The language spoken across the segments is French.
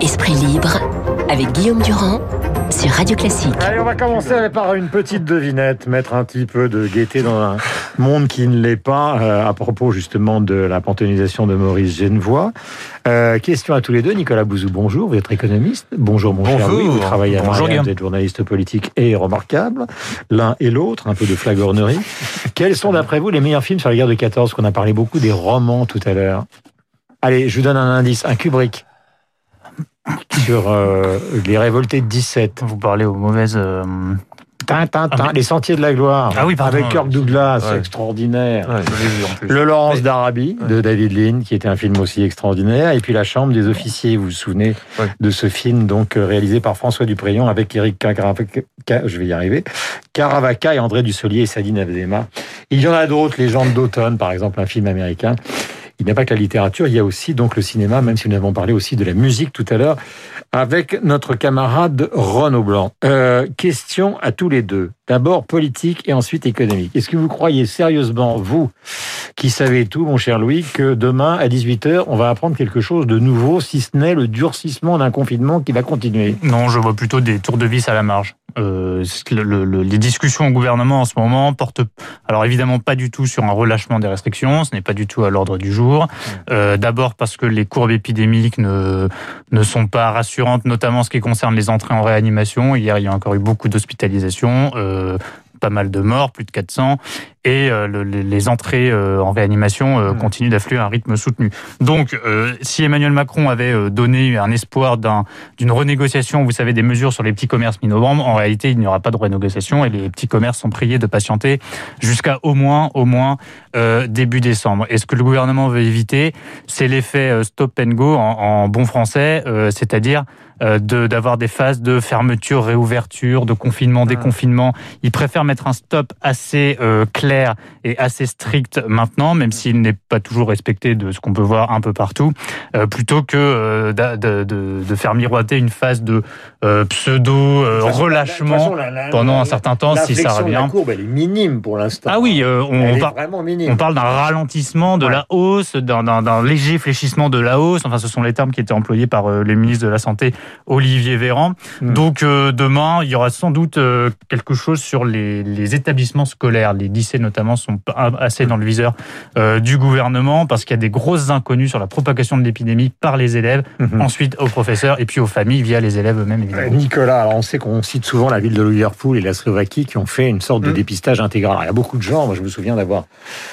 Esprit libre avec Guillaume Durand sur Radio Classique. Allez, on va commencer par une petite devinette, mettre un petit peu de gaieté dans un monde qui ne l'est pas, euh, à propos justement de la panthéonisation de Maurice Genevoix. Euh, question à tous les deux. Nicolas Bouzou, bonjour, vous êtes économiste. Bonjour mon cher Louis, vous travaillez à bonjour, Marianne, vous êtes journaliste politique et remarquable. L'un et l'autre, un peu de flagornerie. Quels sont d'après vous les meilleurs films sur la guerre de 14 qu'on a parlé beaucoup des romans tout à l'heure Allez, je vous donne un indice, un Kubrick sur euh, les révoltés de 17. Vous parlez aux mauvaises. Ah, Les Sentiers de la Gloire. Ah oui, pardon, avec Kirk. Douglas, Ouais. extraordinaire. Ouais. Le Laurence Mais- d'Arabie de David Lean, qui était un film aussi extraordinaire. Et puis La Chambre des officiers, vous vous souvenez Ouais. de ce film donc euh, réalisé par François Duprion avec Eric Caravaca, je vais y arriver, Caravaca et André Dussolier et Sadine Abdema. Il y en a d'autres, Légende d'automne, par exemple, un film américain. Il n'y a pas que la littérature, il y a aussi donc le cinéma, même si nous avons parlé aussi de la musique tout à l'heure avec notre camarade Renaud Blanc. Euh, question à tous les deux. D'abord politique et ensuite économique. Est-ce que vous croyez sérieusement, vous, qui savez tout, mon cher Louis, que demain, à 18h, on va apprendre quelque chose de nouveau, si ce n'est le durcissement d'un confinement qui va continuer Non, je vois plutôt des tours de vis à la marge. Euh, le- le- le- les discussions au gouvernement en ce moment portent, alors évidemment pas du tout sur un relâchement des restrictions, ce n'est pas du tout à l'ordre du jour. Euh, D'abord parce que les courbes épidémiques ne ne sont pas rassurantes, notamment en ce qui concerne les entrées en réanimation. Hier, il y a encore eu beaucoup d'hospitalisations. Euh, pas mal de morts, plus de 400, et euh, le- les entrées euh, en réanimation euh, continuent d'affluer à un rythme soutenu. Donc, si Emmanuel Macron avait donné un espoir d'un d'une renégociation, vous savez, des mesures sur les petits commerces mi-novembre, en réalité, il n'y aura pas de renégociation et les petits commerces sont priés de patienter jusqu'à au moins, au moins euh, début décembre. Et ce que le gouvernement veut éviter, c'est l'effet stop and go en, en bon français, euh, c'est-à-dire euh, de- d'avoir des phases de fermeture, réouverture, de confinement, déconfinement. Il préfère mettre un stop assez euh, clair et assez strict maintenant, même s'il n'est pas toujours respecté de ce qu'on peut voir un peu partout, euh, plutôt que euh, de, de- de faire miroiter une phase de euh, pseudo relâchement pendant un certain temps, si ça revient. La courbe, elle est minime pour l'instant. Ah oui, euh, on, par- parle d'un ralentissement de Ouais. la hausse, d'un- léger fléchissement de la hausse. Enfin, ce sont les termes qui étaient employés par le ministre de la Santé, Olivier Véran. Mm. Donc, demain, il y aura sans doute quelque chose sur les, les établissements scolaires. Les lycées, notamment, sont pas assez dans le viseur euh, du gouvernement parce qu'il y a des grosses inconnues sur la propagation de l'épidémie par les élèves, Mhm. ensuite aux professeurs et puis aux familles via les élèves eux-mêmes, Euh, évidemment. Nicolas, alors on sait qu'on cite souvent la ville de Liverpool et la Slovaquie qui ont fait une sorte de Mm. dépistage intégral. Alors, il y a beaucoup de gens, moi je me souviens d'avoir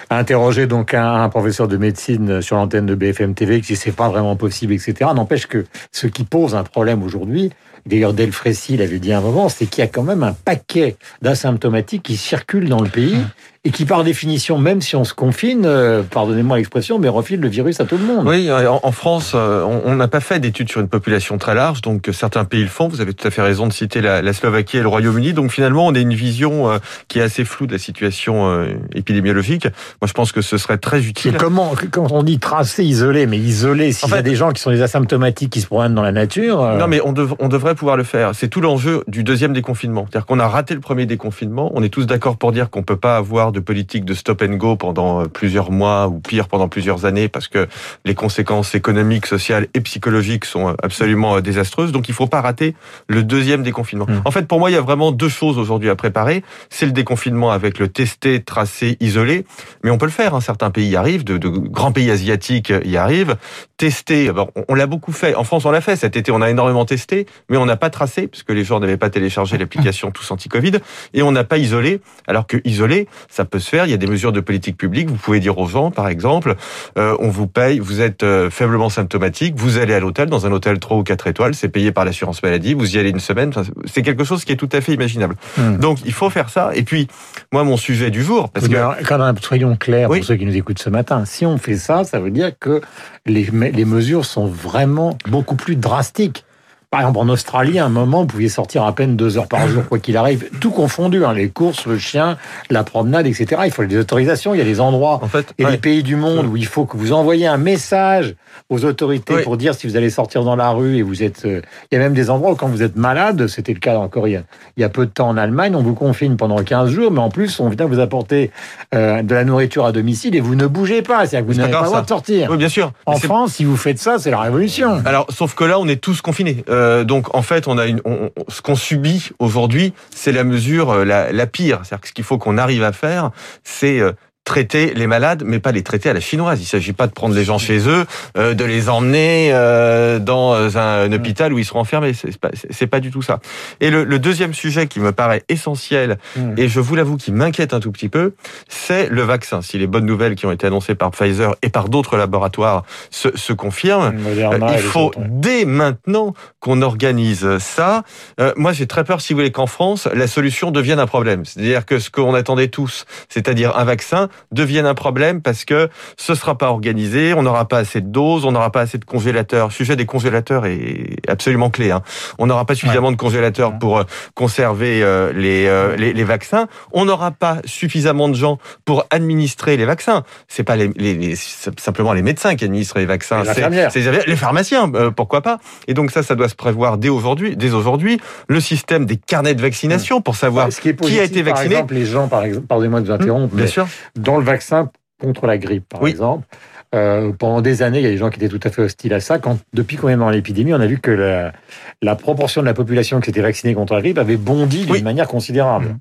interrogé donc un, un professeur de médecine sur l'antenne de BFM TV qui dit c'est pas vraiment possible, etc. N'empêche que ce qui pose un problème aujourd'hui, d'ailleurs Delfrécy l'avait dit à un moment, c'est qu'il y a quand même un paquet d'asymptomatiques qui circulent dans le pays et qui par définition, même si on se confine, euh, pardonnez-moi l'expression, mais refile le virus à tout le monde. Oui, euh, en en France, euh, on n'a pas fait d'études sur une population très large, donc certains pays le font. Vous avez tout à fait raison de citer la, la Slovaquie et le Royaume-Uni. Donc finalement, on a une vision euh, qui est assez floue de la situation euh, épidémiologique. Moi, je pense que ce serait très Et utile. comment, quand on dit tracé, isolé, mais isolé, s'il y a fait- des gens qui sont des asymptomatiques qui se promènent dans la nature. Non, mais on, dev- on devrait pouvoir le faire. C'est tout l'enjeu du deuxième déconfinement. C'est-à-dire qu'on a raté le premier déconfinement. On est tous d'accord pour dire qu'on peut pas avoir de politique de stop and go pendant euh, plusieurs mois ou pire pendant plusieurs années parce que les conséquences économiques, sociales et psychologiques sont euh, absolument euh, désastreuses. Donc il faut pas rater le deuxième déconfinement. Mm. En fait, pour moi, il y a vraiment deux choses aujourd'hui à préparer. C'est le déconfinement avec le testé, tracé, isolé. Mais on peut le faire. hein. Certains pays y arrivent, de, de grands pays asiatiques y arrivent. Tester, on, on l'a beaucoup fait. En France, on l'a fait. Cet été, on a énormément testé, mais on n'a pas tracé puisque les gens n'avaient pas téléchargé l'application Tous Anti-Covid et on n'a pas isolé. Alors que isolé, ça peut se faire. Il y a des mesures de politique publique. Vous pouvez dire aux gens, par exemple, euh, on vous paye, vous êtes euh, faiblement symptomatique, vous allez à l'hôtel, dans un hôtel 3 ou 4 étoiles, c'est payé par l'assurance maladie, vous y allez une semaine. C'est quelque chose qui est tout à fait imaginable. Hmm. Donc, il faut faire ça. Et puis, moi, mon sujet du jour, parce Oui, que alors, quand même, soyons clairs Oui. pour ceux qui nous écoutent ce matin. Si on fait ça, ça veut dire que les mesures sont vraiment beaucoup plus drastiques. Par exemple, en Australie, à un moment, vous pouviez sortir à peine deux heures par jour, quoi qu'il arrive, tout confondu, hein, les courses, le chien, la promenade, etc. Il faut des autorisations, il y a des endroits En fait, et ouais. des pays du monde où il faut que vous envoyiez un message aux autorités pour dire si vous allez sortir dans la rue et vous êtes. euh, Il y a même des endroits où quand vous êtes malade, c'était le cas encore il y, a, il y a peu de temps en Allemagne, on vous confine pendant 15 jours, mais en plus on vient vous apporter euh, de la nourriture à domicile et vous ne bougez pas, c'est-à-dire que vous n'avez pas le droit de sortir. Oui, bien sûr. En France, si vous faites ça, c'est la révolution. Alors, sauf que là, on est tous confinés. Euh, donc, en fait, on a une, on- on- ce qu'on subit aujourd'hui, c'est la mesure euh, la, la pire. C'est-à-dire que ce qu'il faut qu'on arrive à faire, c'est euh, traiter les malades, mais pas les traiter à la chinoise. Il s'agit pas de prendre les gens chez eux, euh, de les emmener euh, dans un, un hôpital où ils seront enfermés. C'est pas, pas du tout ça. Et le, le deuxième sujet qui me paraît essentiel, Mm. et je vous l'avoue qui m'inquiète un tout petit peu, c'est le vaccin. Si les bonnes nouvelles qui ont été annoncées par Pfizer et par d'autres laboratoires se, se confirment, Moderna euh, il faut dès maintenant qu'on organise ça. Euh, moi, j'ai très peur, si vous voulez, qu'en France, la solution devienne un problème. C'est-à-dire que ce qu'on attendait tous, c'est-à-dire un vaccin, devienne un problème parce que ce sera pas organisé, on n'aura pas assez de doses, on n'aura pas assez de congélateurs. Le sujet des congélateurs est absolument clé. Hein. On n'aura pas suffisamment de congélateurs pour euh, conserver euh, les, euh, les, les vaccins. On n'aura pas suffisamment de gens pour administrer les vaccins. C'est pas les, les, simplement les médecins qui administrent les vaccins. Les c'est- les pharmaciens, euh, pourquoi pas. Et donc ça, ça doit se prévoir dès aujourd'hui. Dès aujourd'hui, le système des carnets de vaccination pour savoir qui, a été vacciné. Par exemple, les gens, par exemple, pardonnez-moi de vous interrompre, Bien mais sûr. Dans le vaccin contre la grippe, par Oui. exemple, euh, pendant des années, il y a des gens qui étaient tout à fait hostiles à ça. Quand, depuis qu'on est dans l'épidémie, on a vu que la, la proportion de la population qui s'était vaccinée contre la grippe avait bondi d'une Oui. manière considérable. Mhm.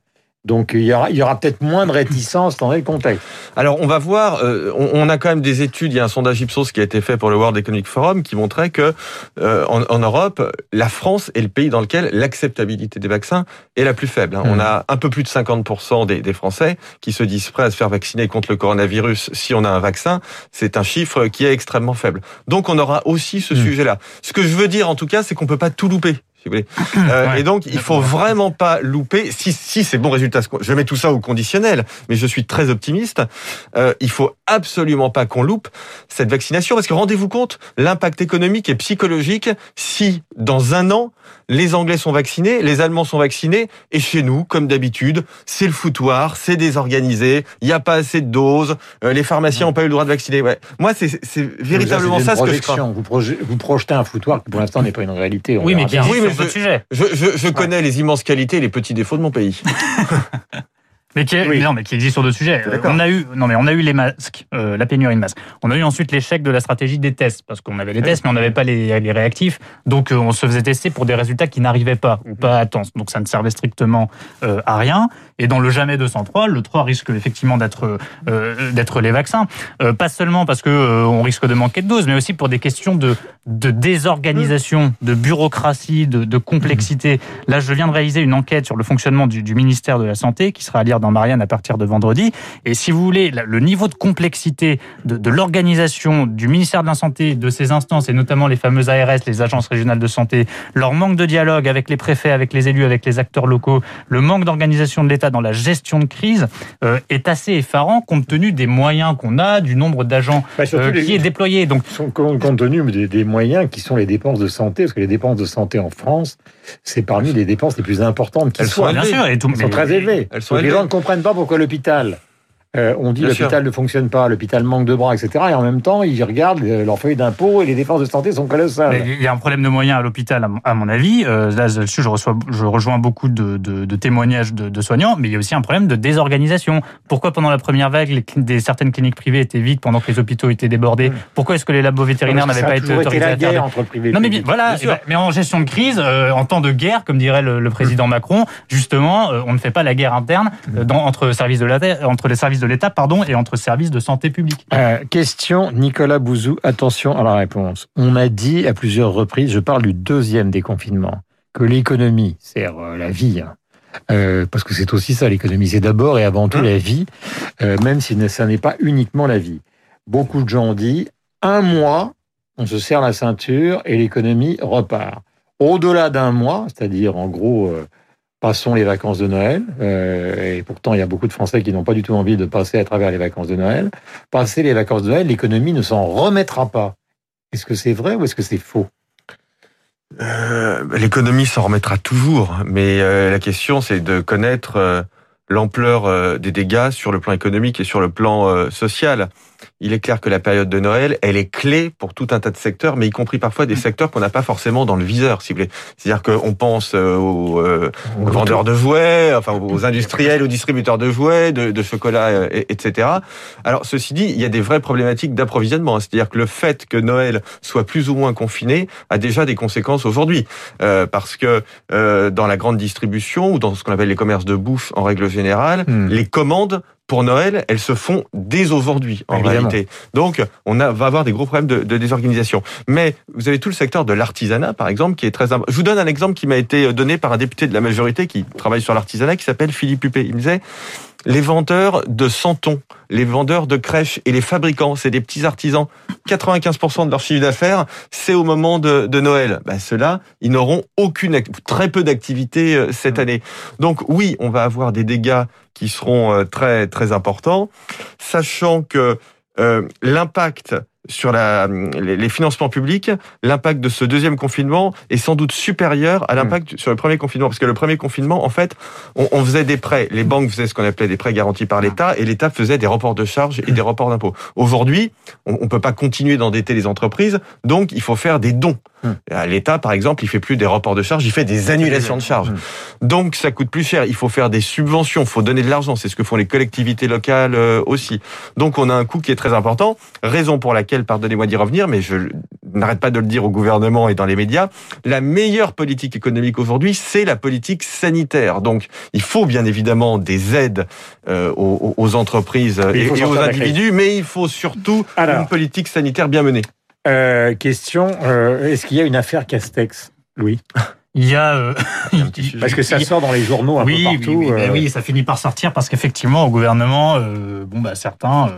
Donc il y aura, il y aura peut-être moins de réticence dans le contexte. Alors on va voir, euh, on, on a quand même des études, il y a un sondage Ipsos qui a été fait pour le World Economic Forum qui montrait que euh, en, en Europe, la France est le pays dans lequel l'acceptabilité des vaccins est la plus faible. hein. Mhm. On a un peu plus de 50% des, des Français qui se disent prêts à se faire vacciner contre le coronavirus si on a un vaccin. C'est un chiffre qui est extrêmement faible. Donc on aura aussi ce Mhm. sujet-là. Ce que je veux dire en tout cas, c'est qu'on peut pas tout louper. Si vous voulez. Euh, Ouais. Et donc, il faut vraiment pas louper. Si, si c'est bon résultat, je mets tout ça au conditionnel, mais je suis très optimiste. Euh, il faut absolument pas qu'on loupe cette vaccination, parce que rendez-vous compte, l'impact économique et psychologique si dans un an les Anglais sont vaccinés, les Allemands sont vaccinés, et chez nous, comme d'habitude, c'est le foutoir, c'est désorganisé, il n'y a pas assez de doses, euh, les pharmaciens n'ont pas eu le droit de vacciner. Ouais. Moi, c'est c'est véritablement ça, ce que je crains. projection. Vous, proje- vous projetez un foutoir qui pour l'instant n'est pas une réalité. on Oui, mais qui bien. Oui, mais je- sujets. Je, je, je connais les immenses qualités et les petits défauts de mon pays. Mais qui, est- Oui. non, mais qui existe sur d'autres sujets. Euh. On a eu, non, mais on a eu les masques, euh, la pénurie de masques. On a eu ensuite l'échec de la stratégie des tests, parce qu'on avait les tests, mais on n'avait pas les, les réactifs. Donc, euh, on se faisait tester pour des résultats qui n'arrivaient pas, ou pas à temps. Donc, ça ne servait strictement euh, à rien. Et dans le jamais 203, le 3 risque effectivement d'être d'être les vaccins. Pas seulement parce que on risque de manquer de doses, mais aussi pour des questions de, de désorganisation, de bureaucratie, de, de complexité. Là, je viens de réaliser une enquête sur le fonctionnement du, du ministère de la Santé, qui sera à lire dans Marianne à partir de vendredi. Et si vous voulez, le niveau de complexité de, de l'organisation du ministère de la Santé, de ses instances, et notamment les fameuses ARS, les agences régionales de santé, leur manque de dialogue avec les préfets, avec les élus, avec les acteurs locaux, le manque d'organisation de l'État dans la gestion de crise euh, est assez effarant compte tenu des moyens qu'on a, du nombre d'agents Bah, euh, les- qui est déployé. Donc, compte tenu des, des moyens qui sont les dépenses de santé, parce que les dépenses de santé en France, c'est parmi les dépenses les plus importantes qui Elles sont soient. bien sûr, et tout, Elles sont très élevées. Elles sont Donc, les élevées. Ne comprennent pas pourquoi l'hôpital. Euh, on dit l'hôpital ne fonctionne pas, l'hôpital manque de bras, etc. Et en même temps, ils regardent euh, leur feuille d'impôt et les dépenses de santé sont colossales. Mais Il y a un problème de moyens à l'hôpital, à mon- avis. Euh, là, là-dessus, je, reçois, je rejoins beaucoup de, de- de témoignages de, de soignants, mais il y a aussi un problème de désorganisation. Pourquoi pendant la première vague, les des, certaines cliniques privées étaient vides pendant que les hôpitaux étaient débordés? Pourquoi est-ce que les labos vétérinaires n'avaient pas été autorisés la à faire guerre entre le privé non mais bien- voilà, Bien eh ben, mais en gestion de crise, euh, en temps de guerre, comme dirait le, le président Macron, justement, euh, on ne fait pas la guerre interne euh, dans, entre services de l'État, entre les services de l'État, pardon, et entre services de santé publique. Euh, question Nicolas Bouzou, attention à la réponse. On a dit à plusieurs reprises, je parle du deuxième déconfinement, que l'économie, c'est euh, la vie, hein, euh, parce que c'est aussi ça l'économie, c'est d'abord et avant tout la vie, euh, même si ça n'est pas uniquement la vie. Beaucoup de gens ont dit, un mois, on se serre la ceinture et l'économie repart. Au-delà d'un mois, c'est-à-dire en gros, euh, passons les vacances de Noël, euh, et pourtant il y a beaucoup de Français qui n'ont pas du tout envie de passer à travers les vacances de Noël, passer les vacances de Noël, l'économie ne s'en remettra pas. Est-ce que c'est vrai ou est-ce que c'est faux? Euh, L'économie s'en remettra toujours, mais euh, la question c'est de connaître l'ampleur des dégâts sur le plan économique et sur le plan social il est clair que la période de Noël, elle est clé pour tout un tas de secteurs, mais y compris parfois des secteurs qu'on n'a pas forcément dans le viseur, si vous voulez. C'est-à-dire qu'on pense euh, aux, euh, vendeurs de jouets, enfin aux industriels, aux distributeurs de jouets, de, de chocolat, euh, etc. Alors, ceci dit, il y a des vraies problématiques d'approvisionnement. C'est-à-dire que le fait que Noël soit plus ou moins confiné a déjà des conséquences aujourd'hui, parce que dans la grande distribution ou dans ce qu'on appelle les commerces de bouffe en règle générale, mm. les commandes pour Noël, elles se font dès aujourd'hui en réalité. Donc, on a, va avoir des gros problèmes de, de, désorganisation. Mais vous avez tout le secteur de l'artisanat, par exemple, qui est très important. Je vous donne un exemple qui m'a été donné par un député de la majorité qui travaille sur l'artisanat, qui s'appelle Philippe Huppé. Il me disait, les vendeurs de santons, les vendeurs de crèches et les fabricants, c'est des petits artisans. 95% de leur chiffre d'affaires, c'est au moment de, de Noël. Ben, Ceux-là, ils n'auront aucune, très peu d'activité euh, cette mmh. année. Donc oui, on va avoir des dégâts qui seront euh, très très importants, sachant que euh, l'impact sur la, les financements publics, l'impact de ce deuxième confinement est sans doute supérieur à l'impact mmh. sur le premier confinement. Parce que le premier confinement, en fait, on, on faisait des prêts. Les banques faisaient ce qu'on appelait des prêts garantis par l'État et l'État faisait des reports de charges et des reports d'impôts. Aujourd'hui, on ne peut pas continuer d'endetter les entreprises, donc il faut faire des dons. Mmh. L'État, par exemple, il fait plus des reports de charges, il fait des annulations de charges. Mmh. Donc ça coûte plus cher. Il faut faire des subventions, il faut donner de l'argent. C'est ce que font les collectivités locales euh, aussi. Donc on a un coût qui est très important. Raison pour laquelle, pardonnez-moi d'y revenir, mais je n'arrête pas de le dire au gouvernement et dans les médias, la meilleure politique économique aujourd'hui, c'est la politique sanitaire. Donc il faut bien évidemment des aides euh, aux, entreprises et, aux individus, mais il faut surtout une politique sanitaire bien menée. Euh, question, euh, est-ce qu'il y a une affaire Castex, Louis? Il y a, euh, parce que ça sort dans les journaux un peu partout. Oui, oui, oui, ça finit par sortir parce qu'effectivement au gouvernement, bon bah certains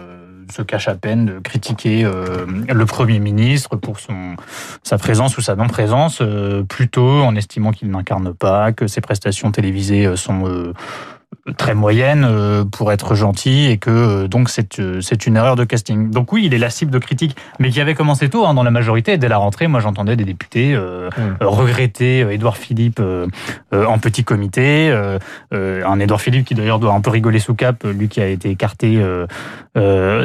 se cachent à peine de critiquer le Premier ministre pour son sa présence ou sa non-présence, plutôt en estimant qu'il n'incarne pas, que ses prestations télévisées sont très moyenne euh, pour être gentil et que euh, donc c'est euh, c'est une erreur de casting. Donc oui, il est la cible de critiques, mais qui avait commencé tôt hein, dans la majorité dès la rentrée. Moi, j'entendais des députés euh, mmh. regretter Édouard Philippe en petit comité, un Édouard Philippe qui d'ailleurs doit un peu rigoler sous cap, lui qui a été écarté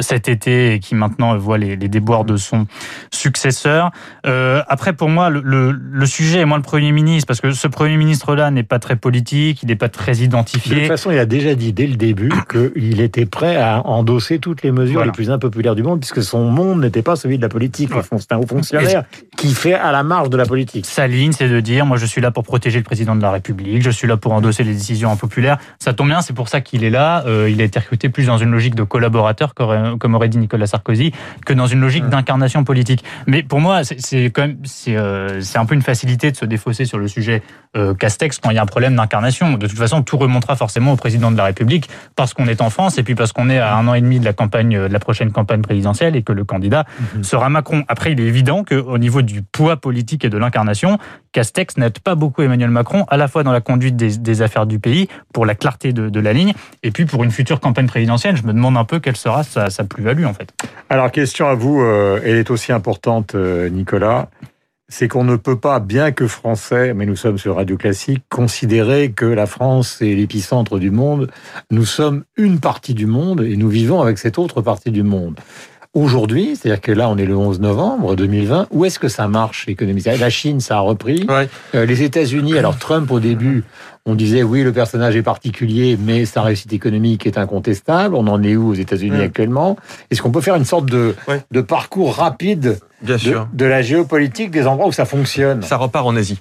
cet été et qui maintenant voit les, les déboires de son successeur. après, pour moi, le, le, le sujet est moins le Premier ministre parce que ce Premier ministre-là n'est pas très politique, il n'est pas très identifié façon, il a déjà dit dès le début qu'il était prêt à endosser toutes les mesures les plus impopulaires du monde, puisque son monde n'était pas celui de la politique. C'est un haut fonctionnaire qui fait à la marge de la politique. Sa ligne, c'est de dire, moi je suis là pour protéger le président de la République, je suis là pour endosser les décisions impopulaires. Ça tombe bien, c'est pour ça qu'il est là. Euh, il a été recruté plus dans une logique de collaborateur, comme aurait dit Nicolas Sarkozy, que dans une logique mmh. d'incarnation politique. Mais pour moi, c'est quand même, euh, c'est un peu une facilité de se défausser sur le sujet euh, Castex quand il y a un problème d'incarnation. De toute façon, tout remontera forcément au président de la République parce qu'on est en France et puis parce qu'on est à un an et demi de la campagne, de la prochaine campagne présidentielle et que le candidat mhm. sera Macron. Après, il est évident qu'au niveau du poids politique et de l'incarnation, Castex n'aide pas beaucoup Emmanuel Macron, à la fois dans la conduite des, affaires du pays, pour la clarté de, la ligne, et puis pour une future campagne présidentielle. Je me demande un peu quelle sera sa, plus-value en fait. Alors, question à vous, euh, elle est aussi importante, euh, Nicolas c'est qu'on ne peut pas, bien que français, mais nous sommes sur Radio Classique, considérer que la France est l'épicentre du monde. Nous sommes une partie du monde et nous vivons avec cette autre partie du monde. Aujourd'hui, c'est-à-dire que là, on est le 11 novembre 2020, où est-ce que ça marche économiquement La Chine, ça a repris. Euh, les États-Unis, alors Trump, au début, on disait oui, le personnage est particulier, mais sa réussite économique est incontestable. On en est où aux États-Unis actuellement? Est-ce qu'on peut faire une sorte de, de parcours rapide Bien sûr. de la géopolitique des endroits où ça fonctionne? Ça repart en Asie.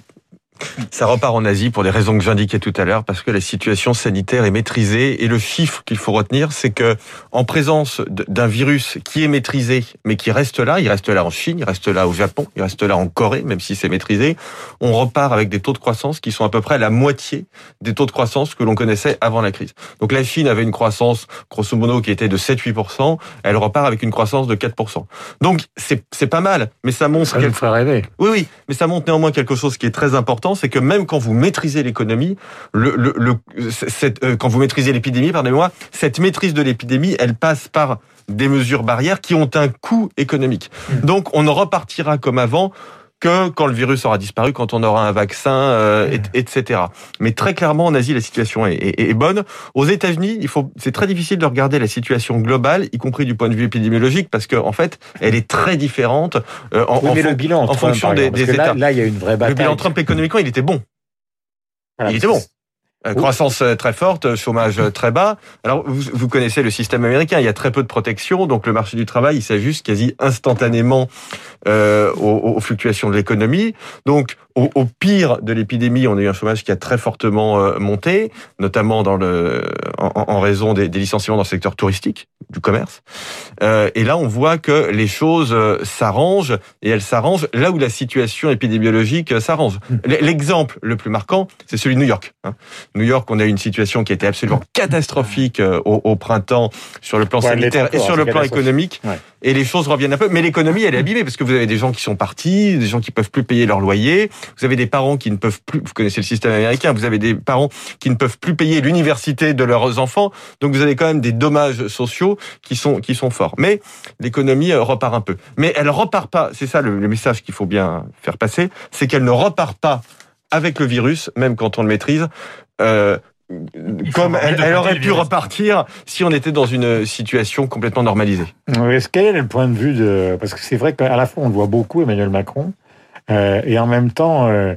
Ça repart en Asie pour des raisons que j'indiquais tout à l'heure, parce que la situation sanitaire est maîtrisée. Et le chiffre qu'il faut retenir, c'est que en présence d'un virus qui est maîtrisé, mais qui reste là, il reste là en Chine, il reste là au Japon, il reste là en Corée, même si c'est maîtrisé, on repart avec des taux de croissance qui sont à peu près la moitié des taux de croissance que l'on connaissait avant la crise. Donc la Chine avait une croissance, grosso modo, qui était de 7-8%, elle repart avec une croissance de 4%. Donc c'est pas mal, mais ça montre... Ça nous ferait rêver. Oui, oui, mais ça montre néanmoins quelque chose qui est très important c'est que même quand vous maîtrisez l'économie, le, le, le cette, euh, quand vous maîtrisez l'épidémie, pardonnez-moi, cette maîtrise de l'épidémie, elle passe par des mesures barrières qui ont un coût économique. Mmh. Donc on en repartira comme avant que quand le virus aura disparu, quand on aura un vaccin, euh, etc. Mais très clairement, en Asie, la situation est, est, bonne. Aux États-Unis, il faut, c'est très difficile de regarder la situation globale, y compris du point de vue épidémiologique, parce qu'en en fait, elle est très différente euh, en, en, le bilan en fonction des, des États. Là, il y a une vraie bataille. Le bilan Trump économiquement, il était bon. il était bon. Euh, croissance euh, très forte, chômage euh, très bas. Alors, vous, vous, connaissez le système américain, il y a très peu de protection, donc le marché du travail, il s'ajuste quasi instantanément euh, aux, aux, fluctuations de l'économie. Donc, au, au, pire de l'épidémie, on a eu un chômage qui a très fortement monté, notamment dans le, en, en raison des, des, licenciements dans le secteur touristique, du commerce. Euh, et là, on voit que les choses s'arrangent, et elles s'arrangent là où la situation épidémiologique s'arrange. Hmm. L'exemple le plus marquant, c'est celui de New York. Hein. New York, on a eu une situation qui était absolument catastrophique euh, au, printemps sur le plan sanitaire et sur le plan économique. Et les choses reviennent un peu. Mais l'économie, elle est abîmée parce que vous avez des gens qui sont partis, des gens qui peuvent plus payer leur loyer. Vous avez des parents qui ne peuvent plus, vous connaissez le système américain, vous avez des parents qui ne peuvent plus payer l'université de leurs enfants. Donc vous avez quand même des dommages sociaux qui sont, qui sont forts. Mais l'économie euh, repart un peu. Mais elle repart pas, c'est ça le, le message qu'il faut bien faire passer, c'est qu'elle ne repart pas avec le virus, même quand on le maîtrise, euh, comme elle, aurait pu repartir si on était dans une situation complètement normalisée. Est-ce quel est le point de vue de... Parce que c'est vrai qu'à la fois on le voit beaucoup, Emmanuel Macron, euh, et en même temps, euh,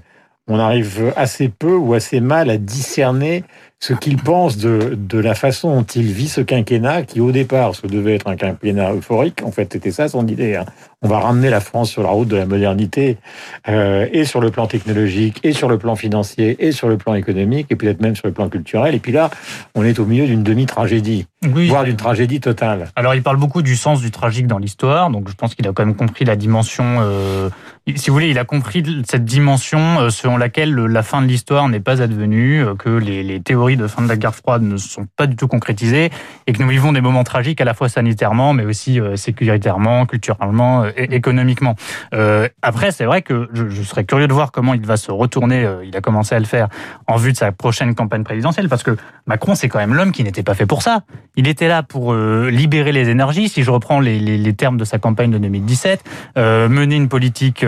on arrive assez peu ou assez mal à discerner ce qu'il pense de, de la façon dont il vit ce quinquennat, qui au départ se devait être un quinquennat euphorique. En fait, c'était ça son idée. Hein. On va ramener la France sur la route de la modernité, euh, et sur le plan technologique, et sur le plan financier, et sur le plan économique, et peut-être même sur le plan culturel. Et puis là, on est au milieu d'une demi-tragédie, voire d'une tragédie totale. Alors, il parle beaucoup du sens du tragique dans l'histoire, donc je pense qu'il a quand même compris la dimension. Euh, si vous voulez, il a compris cette dimension euh, selon laquelle la fin de l'histoire n'est pas advenue, que les, les théories de fin de la guerre froide ne sont pas du tout concrétisées et que nous vivons des moments tragiques à la fois sanitairement, mais aussi sécuritairement, culturellement euh, et économiquement. Euh, après, c'est vrai que je, je, serais curieux de voir comment il va se retourner. il a commencé à le faire en vue de sa prochaine campagne présidentielle, parce que Macron, c'est quand même l'homme qui n'était pas fait pour ça. Il était là pour libérer les énergies. Si je reprends les, les, les termes de sa campagne de 2017, mener une politique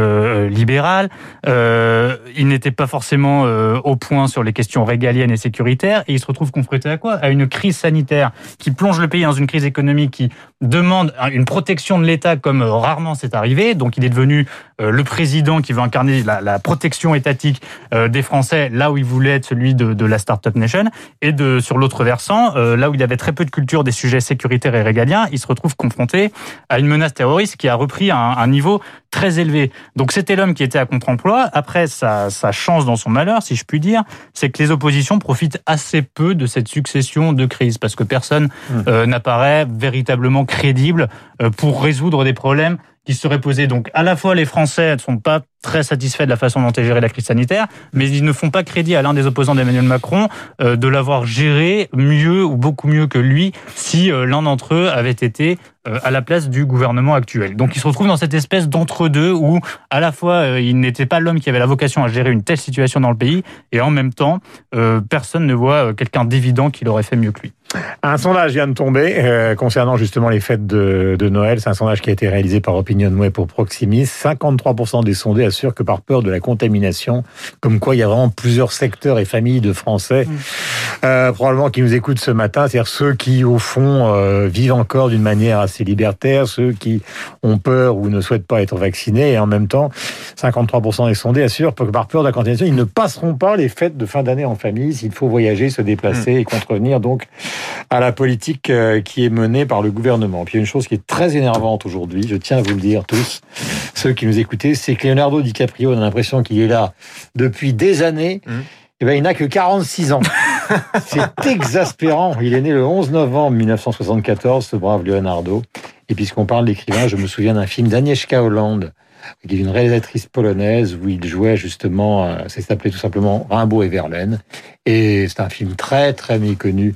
libérale. il n'était pas forcément au point sur les questions régaliennes et sécuritaires et il se retrouve confronté à quoi? À une crise sanitaire qui plonge le pays dans une crise économique qui demande une protection de l'État comme rarement c'est arrivé. Donc il est devenu euh, le président qui veut incarner la, protection étatique euh, des Français là où il voulait être celui de, de la Startup Nation. Et de sur l'autre versant, euh, là où il avait très peu de culture des sujets sécuritaires et régaliens, il se retrouve confronté à une menace terroriste qui a repris un, un niveau très élevé. Donc c'était l'homme qui était à contre-emploi. Après, sa, sa chance dans son malheur, si je puis dire, c'est que les oppositions profitent assez peu de cette succession de crises parce que personne mmh. euh, n'apparaît véritablement crédible euh, pour résoudre des problèmes qui seraient posés. Donc à la fois les Français ne sont pas très satisfaits de la façon dont est gérée la crise sanitaire, mais ils ne font pas crédit à l'un des opposants d'Emmanuel Macron euh, de l'avoir géré mieux ou beaucoup mieux que lui si euh, l'un d'entre eux avait été euh, à la place du gouvernement actuel. Donc il se retrouve dans cette espèce d'entre-deux où à la fois il n'était pas l'homme qui avait la vocation à gérer une telle situation dans le pays et en même temps personne ne voit quelqu'un d'évident qui l'aurait fait mieux que lui. Un sondage vient de tomber concernant justement les fêtes de, de Noël. C'est un sondage qui a été réalisé par Pour Proximis. 53% des sondés assurent que par peur de la contamination, comme quoi il y a vraiment plusieurs secteurs et familles de Français mmh. euh, probablement qui nous écoutent ce matin, c'est-à-dire ceux qui au fond euh, vivent encore d'une manière assez libertaire, ceux qui ont peur ou ne souhaitent pas être vaccinés, et en même temps, 53% des sondés assurent que par peur de la contamination, ils ne passeront pas les fêtes de fin d'année en famille s'il faut voyager, se déplacer mmh. et contrevenir donc à la politique euh, qui est menée par le gouvernement. Puis il y a une chose qui est très énervante aujourd'hui, je tiens à vous le dire tous, ceux qui nous écoutez, c'est que Leonardo DiCaprio, on a l'impression qu'il est là depuis des années. Mmh. Eh ben, il n'a que 46 ans. C'est exaspérant. Il est né le 11 novembre 1974, ce brave Leonardo. Et puisqu'on parle d'écrivain, je me souviens d'un film d'Agnieszka Hollande, qui est une réalisatrice polonaise où il jouait justement, euh, c'est s'appelait tout simplement Rimbaud et Verlaine. Et c'est un film très très méconnu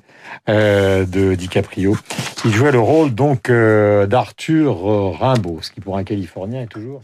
euh, de DiCaprio. Il jouait le rôle donc euh, d'Arthur Rimbaud, ce qui pour un Californien est toujours